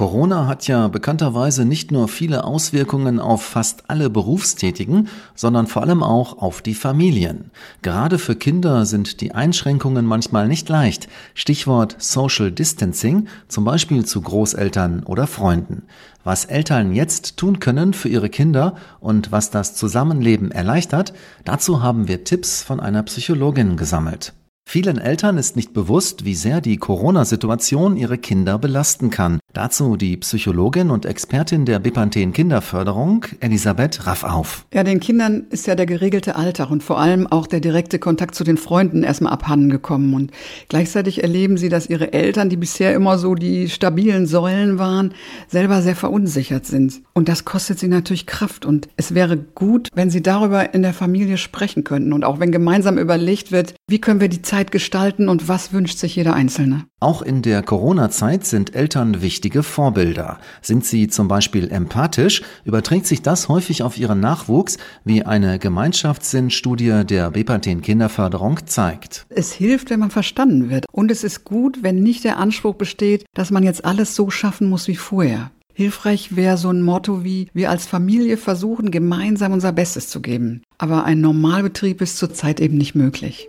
Corona hat ja bekannterweise nicht nur viele Auswirkungen auf fast alle Berufstätigen, sondern vor allem auch auf die Familien. Gerade für Kinder sind die Einschränkungen manchmal nicht leicht. Stichwort Social Distancing, zum Beispiel zu Großeltern oder Freunden. Was Eltern jetzt tun können für ihre Kinder und was das Zusammenleben erleichtert, dazu haben wir Tipps von einer Psychologin gesammelt. Vielen Eltern ist nicht bewusst, wie sehr die Corona-Situation ihre Kinder belasten kann. Dazu die Psychologin und Expertin der Bepanthen Kinderförderung, Elisabeth Raffauf. Ja, den Kindern ist ja der geregelte Alltag und vor allem auch der direkte Kontakt zu den Freunden erstmal abhanden gekommen. Und gleichzeitig erleben sie, dass ihre Eltern, die bisher immer so die stabilen Säulen waren, selber sehr verunsichert sind. Und das kostet sie natürlich Kraft. Und es wäre gut, wenn sie darüber in der Familie sprechen könnten und auch wenn gemeinsam überlegt wird, wie können wir die Zeit gestalten und was wünscht sich jeder Einzelne. Auch in der Corona-Zeit sind Eltern wichtige Vorbilder. Sind sie zum Beispiel empathisch, überträgt sich das häufig auf ihren Nachwuchs, wie eine Gemeinschaftssinnstudie der Bepanthen Kinderförderung zeigt. Es hilft, wenn man verstanden wird. Und es ist gut, wenn nicht der Anspruch besteht, dass man jetzt alles so schaffen muss wie vorher. Hilfreich wäre so ein Motto wie, wir als Familie versuchen gemeinsam unser Bestes zu geben. Aber ein Normalbetrieb ist zurzeit eben nicht möglich